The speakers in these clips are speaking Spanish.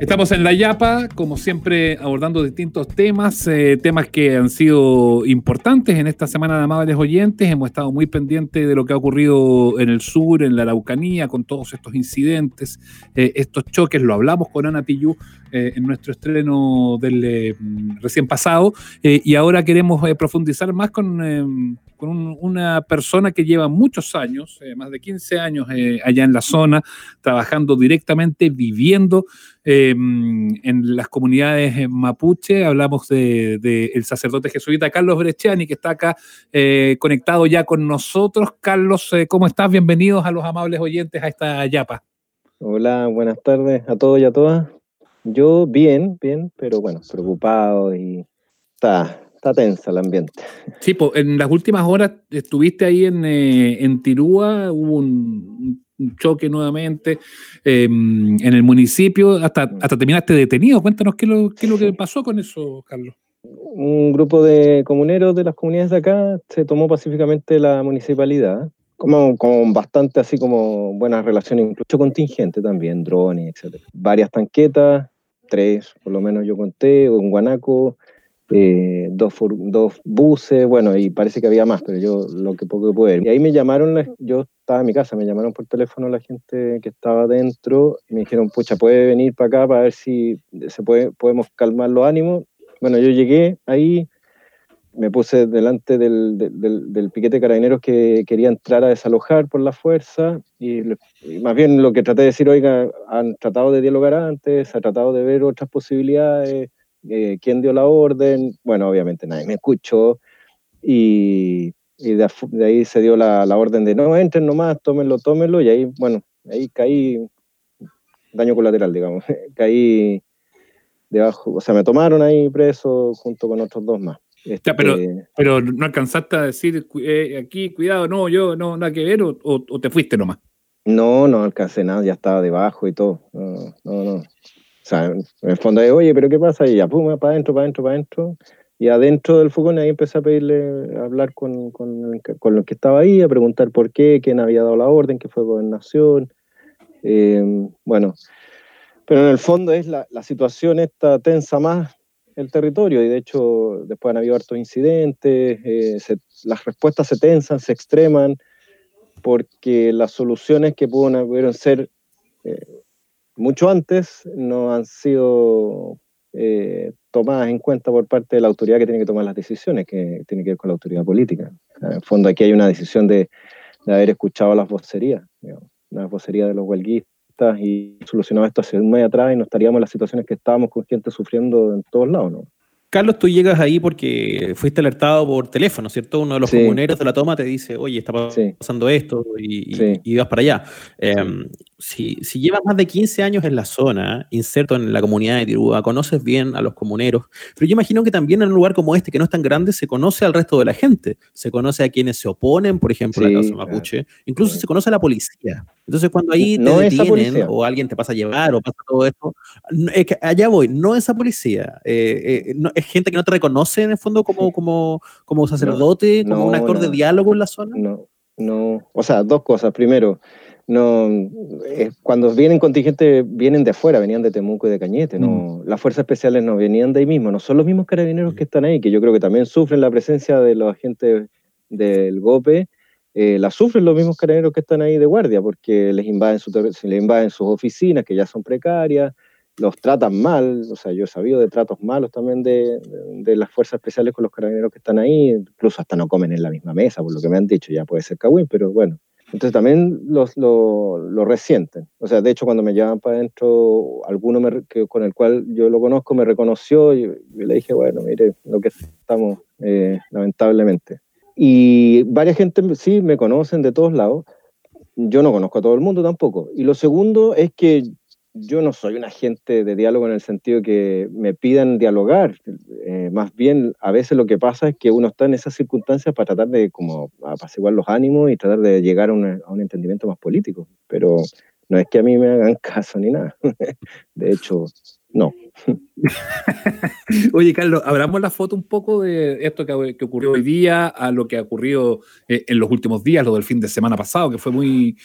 Estamos en la Yapa, como siempre, abordando distintos temas, eh, temas que han sido importantes en esta semana de amables oyentes. Hemos estado muy pendientes de lo que ha ocurrido en el sur, en la Araucanía, con todos estos incidentes, eh, estos choques. Lo hablamos con Ana Tillú eh, en nuestro estreno del recién pasado. y ahora queremos profundizar más con con una persona que lleva muchos años, eh, más de 15 años eh, allá en la zona, trabajando directamente, viviendo em, en las comunidades eh, mapuche. Hablamos del de, el sacerdote jesuita Carlos Brechani, que está acá conectado ya con nosotros. Carlos, ¿cómo estás? Bienvenidos a los amables oyentes a esta yapa. Hola, buenas tardes a todos y a todas. Yo bien, bien, pero bueno, preocupado y está, Está tensa el ambiente. Sí, pues en las últimas horas estuviste ahí en, eh, en Tirúa, hubo un, choque nuevamente em, en el municipio, hasta, hasta terminaste detenido. Cuéntanos qué, lo, qué es lo que pasó con eso, Carlos. Un grupo de comuneros de las comunidades de acá se tomó pacíficamente la municipalidad, como con bastante así como buenas relaciones, incluso contingente también, drones, etc. Varias tanquetas, tres por lo menos yo conté, un guanaco, eh, dos, dos buses, bueno, y parece que había más, pero yo lo que poco pude. Y ahí me llamaron, yo estaba en mi casa, me llamaron por teléfono la gente que estaba dentro y me dijeron, pucha, puede venir para acá para ver si se puede, podemos calmar los ánimos. Bueno, yo llegué ahí, me puse delante del, del, del, piquete de carabineros que quería entrar a desalojar por la fuerza y, y, más bien lo que traté de decir, oiga, han tratado de dialogar antes, ha tratado de ver otras posibilidades eh, quién dio la orden, bueno, obviamente nadie me escuchó y, de, ahí se dio la, orden de no entren nomás, tómenlo, tómenlo y ahí, bueno, ahí caí, daño colateral, digamos, caí debajo, o sea, me tomaron ahí preso junto con otros dos más. Este, pero, pero no alcanzaste a decir eh, aquí, cuidado, no, yo no, nada que ver, o, te fuiste nomás. No, no alcancé nada, ya estaba debajo y todo. No, no, no. Sea, en el fondo de, oye, pero ¿qué pasa? Y ya, pum, para adentro, para adentro, para adentro. Y adentro del fogón ahí empecé a pedirle, a hablar con, con, con los que estaba ahí, a preguntar por qué, quién había dado la orden, qué fue gobernación. Eh, bueno, pero en el fondo es la, la situación esta tensa más el territorio y de hecho después han habido hartos incidentes, eh, las respuestas se tensan, se extreman, porque las soluciones que pudieron ser eh, mucho antes no han sido eh, tomadas en cuenta por parte de la autoridad que tiene que tomar las decisiones, que tiene que ver con la autoridad política. En el fondo aquí hay una decisión de, de haber escuchado las vocerías, digamos, las vocerías de los huelguistas y solucionado esto hace un mes atrás y no estaríamos en las situaciones que estábamos con gente sufriendo en todos lados. ¿no? Carlos, tú llegas ahí porque fuiste alertado por teléfono, ¿cierto? Uno de los comuneros de la toma te dice, oye, está pasando esto y, vas para allá. Em, si, llevas más de 15 años en la zona, inserto en la comunidad de Tirúa, conoces bien a los comuneros, pero yo imagino que también en un lugar como este, que no es tan grande, se conoce al resto de la gente. Se conoce a quienes se oponen, por ejemplo, a la causa mapuche. Incluso se conoce a la policía. Entonces, cuando ahí te detienen o alguien te pasa a llevar o pasa todo esto, es que allá voy, no esa policía. Eh, eh, no, es gente que no te reconoce en el fondo como, como, como sacerdote, como un actor de diálogo en la zona? No, no. O sea, dos cosas. Primero, no, cuando vienen contingentes, vienen de afuera, venían de Temuco y de Cañete. No, mm. Las fuerzas especiales no venían de ahí mismo, no son los mismos carabineros que están ahí, que yo creo que también sufren la presencia de los agentes del GOPE. Eh, la sufren los mismos carabineros que están ahí de guardia, porque les invaden, su, les invaden sus oficinas, que ya son precarias, los tratan mal, o sea, yo he sabido de tratos malos también de, de, las fuerzas especiales con los carabineros que están ahí, incluso hasta no comen en la misma mesa, por lo que me han dicho, ya puede ser Cagüín, pero bueno. Entonces también los, lo, lo, resienten. O sea, de hecho, cuando me llevan para adentro, alguno que, con el cual yo lo conozco me reconoció y, le dije, bueno, mire, lo que estamos, eh, lamentablemente. Y varias gente sí me conocen de todos lados. Yo no conozco a todo el mundo tampoco. Y lo segundo es que yo no soy un agente de diálogo en el sentido que me pidan dialogar. Eh, más bien, a veces lo que pasa es que uno está en esas circunstancias para tratar de como apaciguar los ánimos y tratar de llegar a, a un entendimiento más político. Pero no es que a mí me hagan caso ni nada. de hecho, no. Oye, Carlos, abramos la foto un poco de esto que, ocurrió hoy día a lo que ha ocurrido eh, en los últimos días, lo del fin de semana pasado, que fue muy,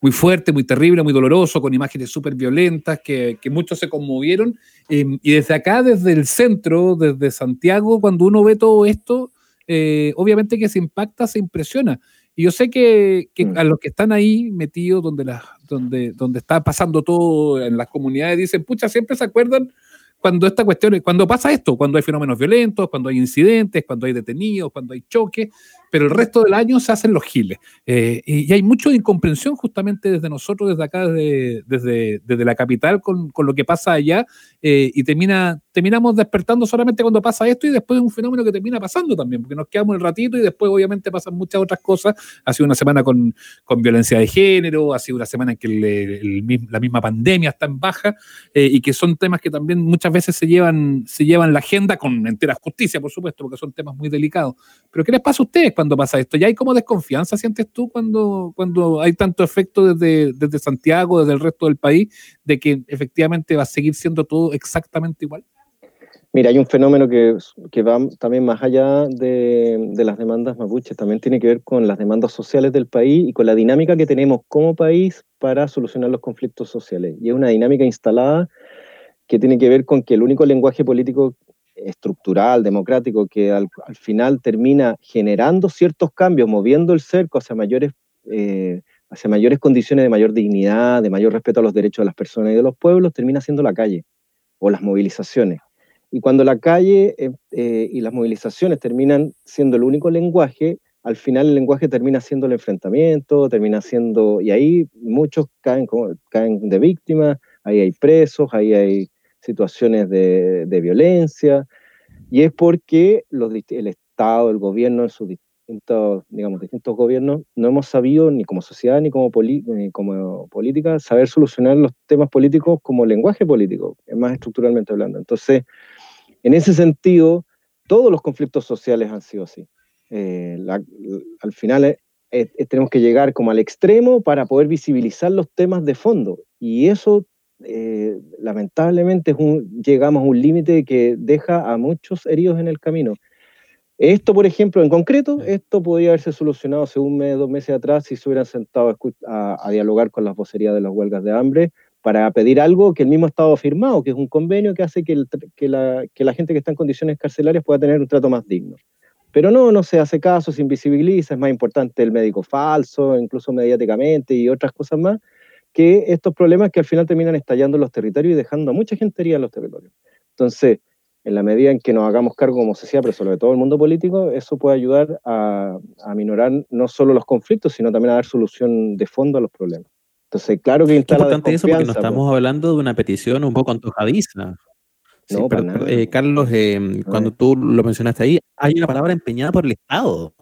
muy fuerte, muy terrible, muy doloroso, con imágenes súper violentas, que, muchos se conmovieron. Em, y desde acá, desde el centro, desde Santiago, cuando uno ve todo esto, eh, obviamente que se impacta, se impresiona. Y yo sé que, mm. a los que están ahí metidos, donde, la, donde, donde está pasando todo en las comunidades, dicen, pucha, siempre se acuerdan cuando esta cuestión, cuando pasa esto, cuando hay fenómenos violentos, cuando hay incidentes, cuando hay detenidos, cuando hay choques, pero el resto del año se hacen los giles. Eh, y, hay mucho de incomprensión justamente desde nosotros, desde acá, desde, desde, la capital, con, con, lo que pasa allá, eh, y termina, terminamos despertando solamente cuando pasa esto y después es un fenómeno que termina pasando también, porque nos quedamos el ratito y después obviamente pasan muchas otras cosas. Ha sido una semana con, con violencia de género, ha sido una semana en que la misma pandemia está en baja eh, y que son temas que también muchas veces se llevan, se llevan la agenda con entera justicia, por supuesto, porque son temas muy delicados. Pero ¿qué les pasa a ustedes cuando pasa esto? ¿Ya hay como desconfianza, sientes tú, cuando, cuando hay tanto efecto desde, desde Santiago, desde el resto del país, de que efectivamente va a seguir siendo todo exactamente igual? Mira, hay un fenómeno que, que va también más allá de, de, las demandas mapuches, también tiene que ver con las demandas sociales del país y con la dinámica que tenemos como país para solucionar los conflictos sociales. Y es una dinámica instalada que tiene que ver con que el único lenguaje político estructural, democrático, que al, final termina generando ciertos cambios, moviendo el cerco hacia mayores, eh, hacia mayores condiciones de mayor dignidad, de mayor respeto a los derechos de las personas y de los pueblos, termina siendo la calle o las movilizaciones. Y cuando la calle eh, eh, y las movilizaciones terminan siendo el único lenguaje, al final el lenguaje termina siendo el enfrentamiento, termina siendo, y ahí muchos caen, caen de víctimas, ahí hay presos, ahí hay situaciones de, violencia, y es porque los, el Estado, el gobierno, en sus distintos, digamos, distintos gobiernos, no hemos sabido, ni como sociedad, ni como, política, saber solucionar los temas políticos como lenguaje político, más estructuralmente hablando. Entonces, en ese sentido, todos los conflictos sociales han sido así. Eh, al final eh, eh, tenemos que llegar como al extremo para poder visibilizar los temas de fondo. Y eso eh, lamentablemente llegamos a un límite que deja a muchos heridos en el camino. Esto, por ejemplo, en concreto, esto podría haberse solucionado hace un mes, dos meses atrás si se hubieran sentado a, dialogar con las vocerías de las huelgas de hambre para pedir algo que el mismo Estado ha firmado, que es un convenio que hace que, la, que la gente que está en condiciones carcelarias pueda tener un trato más digno. Pero no, no se hace caso, se invisibiliza, es más importante el médico falso, incluso mediáticamente y otras cosas más, que estos problemas que al final terminan estallando en los territorios y dejando a mucha gente herida en los territorios. Entonces, en la medida en que nos hagamos cargo como sociedad, pero sobre todo el mundo político, eso puede ayudar a, a minorar no solo los conflictos, sino también a dar solución de fondo a los problemas. Entonces, claro que instala Es importante eso porque no estamos hablando de una petición un poco antojadiza. no, pero, eh, Carlos, eh, cuando tú lo mencionaste ahí, hay una palabra empeñada por el Estado.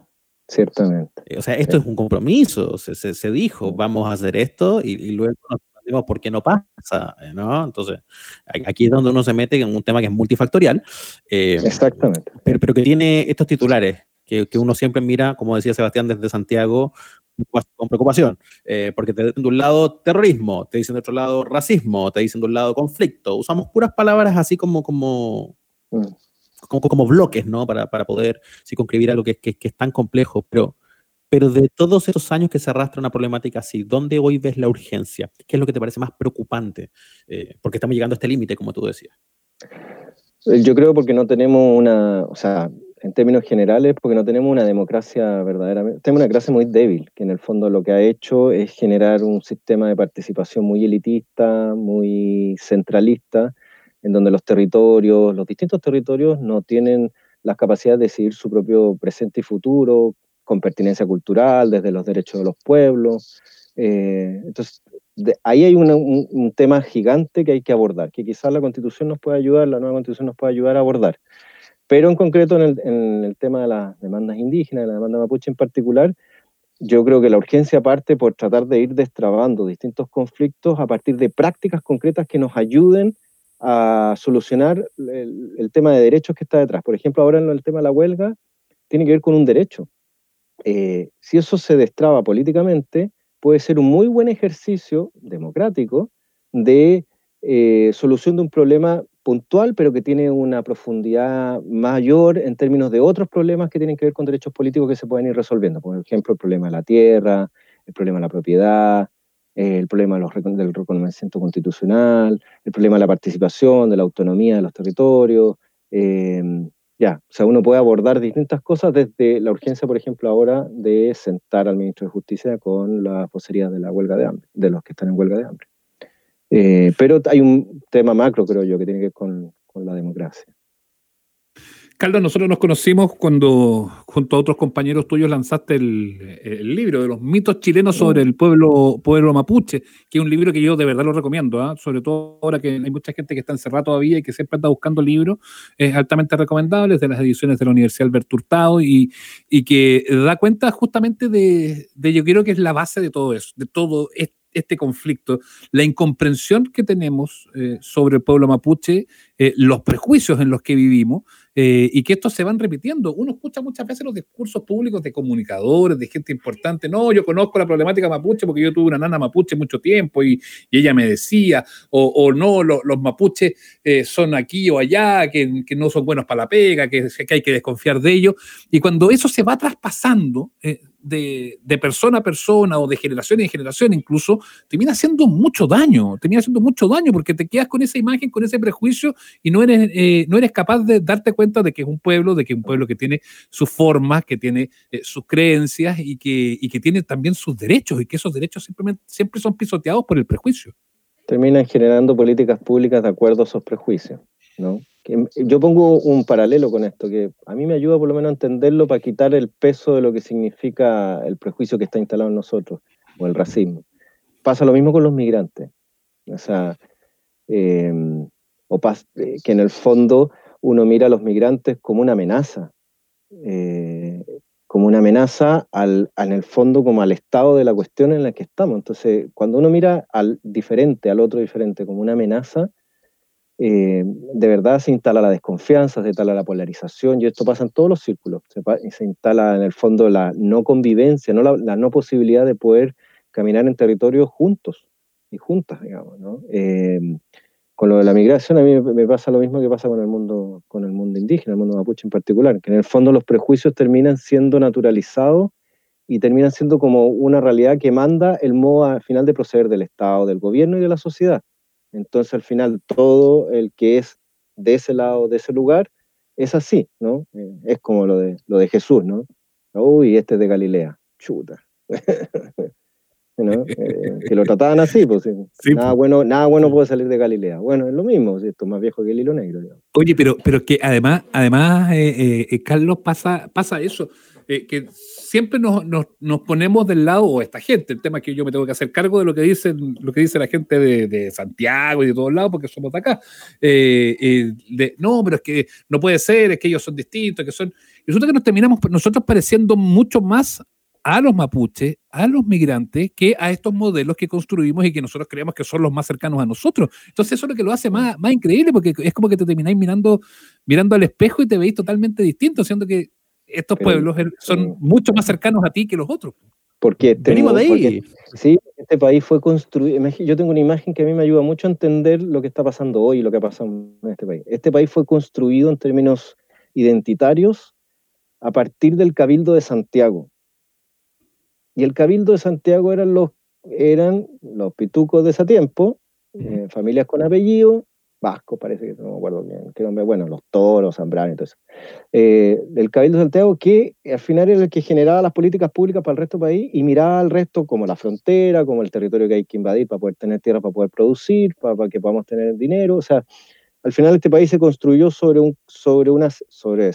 Ciertamente. O sea, esto es un compromiso, se, se, dijo, vamos a hacer esto y, luego nos preguntamos por qué no pasa, ¿no? Entonces, aquí es donde uno se mete en un tema que es multifactorial. Eh, Exactamente. Pero, pero, que tiene estos titulares, que, que, uno siempre mira, como decía Sebastián desde Santiago, con preocupación, eh, porque te dicen de un lado terrorismo, te dicen de otro lado racismo, te dicen de un lado conflicto. Usamos puras palabras así como, como, mm como, como bloques, ¿no? Para, para poder circunscribir algo que, que, que es tan complejo, pero, pero de todos esos años que se arrastra una problemática así, ¿dónde hoy ves la urgencia? ¿Qué es lo que te parece más preocupante? Eh, porque estamos llegando a este límite, como tú decías. Yo creo porque no tenemos una, o sea, en términos generales, porque no tenemos una democracia verdaderamente, tenemos una democracia muy débil, que en el fondo lo que ha hecho es generar un sistema de participación muy elitista, muy centralista, en donde los territorios, los distintos territorios no tienen las capacidades de decidir su propio presente y futuro, con pertinencia cultural, desde los derechos de los pueblos. Eh, entonces, ahí hay un, tema gigante que hay que abordar, que quizás la constitución nos pueda ayudar, la nueva constitución nos puede ayudar a abordar. Pero en concreto en el, en el tema de las demandas indígenas, de la demanda mapuche en particular, yo creo que la urgencia parte por tratar de ir destrabando distintos conflictos a partir de prácticas concretas que nos ayuden a solucionar el, tema de derechos que está detrás. Por ejemplo, ahora en el tema de la huelga, tiene que ver con un derecho. Eh, si eso se destraba políticamente, puede ser un muy buen ejercicio democrático de eh, solución de un problema puntual, pero que tiene una profundidad mayor en términos de otros problemas que tienen que ver con derechos políticos que se pueden ir resolviendo. Por ejemplo, el problema de la tierra, el problema de la propiedad, el problema del reconocimiento constitucional, el problema de la participación, de la autonomía de los territorios. Eh, ya, o sea, uno puede abordar distintas cosas desde la urgencia, por ejemplo, ahora de sentar al ministro de Justicia con las vocerías de la huelga de hambre, de los que están en huelga de hambre. Eh, pero hay un tema macro, creo yo, que tiene que ver con la democracia. Carlos, nosotros nos conocimos cuando junto a otros compañeros tuyos lanzaste el, libro de los mitos chilenos sobre el pueblo, pueblo mapuche, que es un libro que yo de verdad lo recomiendo, ¿ah? sobre todo ahora que hay mucha gente que está encerrada todavía y que siempre anda buscando libros, es altamente recomendable, es de las ediciones de la Universidad Alberto Hurtado y, y que da cuenta justamente de, de, yo creo que es la base de todo eso, de todo esto este conflicto, la incomprensión que tenemos eh, sobre el pueblo mapuche, eh, los prejuicios en los que vivimos eh, y que estos se van repitiendo. Uno escucha muchas veces los discursos públicos de comunicadores, de gente importante. No, yo conozco la problemática mapuche porque yo tuve una nana mapuche mucho tiempo y, ella me decía, o, no, los mapuches son aquí o allá, que, no son buenos para la pega, que, que, hay que desconfiar de ellos. Y cuando eso se va traspasando, de, persona a persona o de generación en generación incluso, termina haciendo mucho daño, termina haciendo mucho daño porque te quedas con esa imagen, con ese prejuicio y no eres, eh, no eres capaz de darte cuenta de que es un pueblo, de que es un pueblo que tiene sus formas, que tiene eh, sus creencias y que, y que tiene también sus derechos y que esos derechos simplemente, siempre son pisoteados por el prejuicio. Terminan generando políticas públicas de acuerdo a esos prejuicios, ¿no? Yo pongo un paralelo con esto, que a mí me ayuda por lo menos a entenderlo para quitar el peso de lo que significa el prejuicio que está instalado en nosotros, o el racismo. Pasa lo mismo con los migrantes. O sea, em, o eh, que en el fondo uno mira a los migrantes como una amenaza, eh, como una amenaza al, en el fondo como al estado de la cuestión en la que estamos. Entonces, cuando uno mira al diferente, al otro diferente, como una amenaza, eh, de verdad se instala la desconfianza, se instala la polarización, y esto pasa en todos los círculos. Se, instala en el fondo la no convivencia, no la, no posibilidad de poder caminar en territorios juntos y juntas, digamos. Eh, con lo de la migración, a mí me pasa lo mismo que pasa con el mundo, con el mundo indígena, el mundo mapuche en particular, que en el fondo los prejuicios terminan siendo naturalizados y terminan siendo como una realidad que manda el modo al final de proceder del Estado, del gobierno y de la sociedad. Entonces, al final, todo el que es de ese lado, de ese lugar, es así, ¿no? Eh, es como lo de, lo de Jesús, ¿no? Uy, este es de Galilea, chuta. Eh, que lo trataban así, pues, nada, pues. Bueno, nada bueno puede salir de Galilea. Bueno, es lo mismo, esto es más viejo que el hilo negro. Oye, pero, pero que además, además eh, Carlos, pasa, pasa eso, que siempre nos, nos, ponemos del lado, o esta gente, el tema es que yo me tengo que hacer cargo de lo que dicen, lo que dice la gente de, Santiago y de todos lados, porque somos de acá. Eh, eh, de, no, pero es que no puede ser, es que ellos son distintos, que son. Resulta que nos terminamos nosotros pareciendo mucho más a los mapuches, a los migrantes, que a estos modelos que construimos y que nosotros creemos que son los más cercanos a nosotros. Entonces eso es lo que lo hace más, más increíble, porque es como que te termináis mirando, mirando al espejo y te veis totalmente distinto, siendo que estos pueblos son mucho más cercanos a ti que los otros. Porque tenemos, de ahí. sí, este país fue construido. Yo tengo una imagen que a mí me ayuda mucho a entender lo que está pasando hoy y lo que ha pasado en este país. Este país fue construido en términos identitarios a partir del Cabildo de Santiago. Y el Cabildo de Santiago eran los, eran los pitucos de ese tiempo, eh, familias con apellido, vasco, parece que no me acuerdo bien, qué nombre, bueno, los toros, Zambrano y todo eso, eh, del Cabildo de Santiago, que al final era el que generaba las políticas públicas para el resto del país y miraba al resto como la frontera, como el territorio que hay que invadir para poder tener tierra, para poder producir, para, que podamos tener dinero, o sea, al final este país se construyó sobre un, sobre unas, sobre,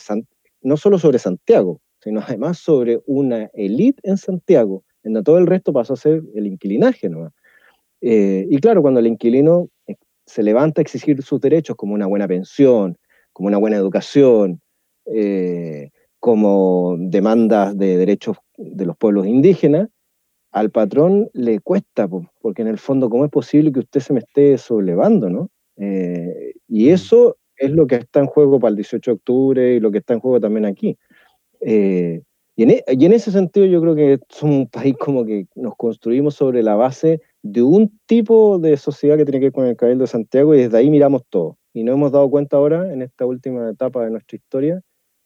no solo sobre Santiago, sino además sobre una élite en Santiago, en donde todo el resto pasó a ser el inquilinaje, ¿no? Eh, y claro, cuando el inquilino se levanta a exigir sus derechos como una buena pensión, como una buena educación, eh, como demandas de derechos de los pueblos indígenas, al patrón le cuesta, porque en el fondo, ¿cómo es posible que usted se me esté sobrelevando, no? Eh, y mm. eso es lo que está en juego para el 18 de octubre y lo que está en juego también aquí. Eh, y, en, e, y, en, ese sentido yo creo que somos un país como que nos construimos sobre la base de un tipo de sociedad que tiene que ver con el Cabildo de Santiago y desde ahí miramos todo. y no hemos dado cuenta ahora, en esta última etapa de nuestra historia,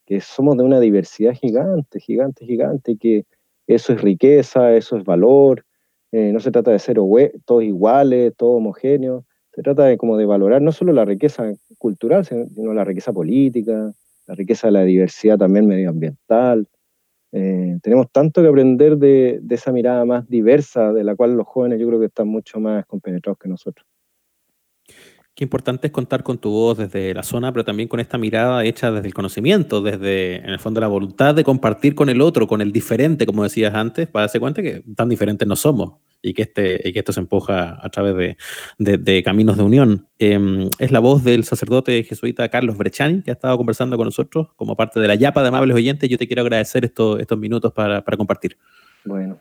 que somos de una diversidad gigante, gigante, gigante, que eso es riqueza, eso es valor, eh, no se trata de ser todos iguales, todos homogéneos, se trata de como de valorar no solo la riqueza cultural, sino la riqueza política, la riqueza de la diversidad también medioambiental. Eh, tenemos tanto que aprender de, de, esa mirada más diversa, de la cual los jóvenes yo creo que están mucho más compenetrados que nosotros. Qué importante es contar con tu voz desde la zona, pero también con esta mirada hecha desde el conocimiento, desde, en el fondo, la voluntad de compartir con el otro, con el diferente, como decías antes, para darse cuenta que tan diferentes no somos y que, este, y que esto se empuja a través de, de, caminos de unión. Em, es la voz del sacerdote jesuita Carlos Brechani, que ha estado conversando con nosotros como parte de la Yapa de Amables Oyentes. Yo te quiero agradecer estos, estos minutos para, para compartir. Bueno,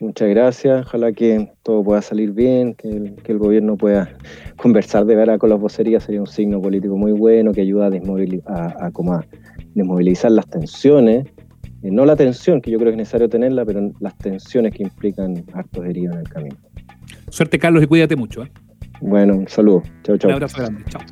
Muchas gracias. Ojalá que todo pueda salir bien, que el, gobierno pueda conversar de verdad con las vocerías. Sería un signo político muy bueno que ayuda a, desmovilizar, desmovilizar las tensiones. Eh, no la tensión, que yo creo que es necesario tenerla, pero las tensiones que implican hartos heridos en el camino. Suerte, Carlos, y cuídate mucho. ¿eh? Bueno, un saludo. Chao, chao. Un abrazo grande. Chao.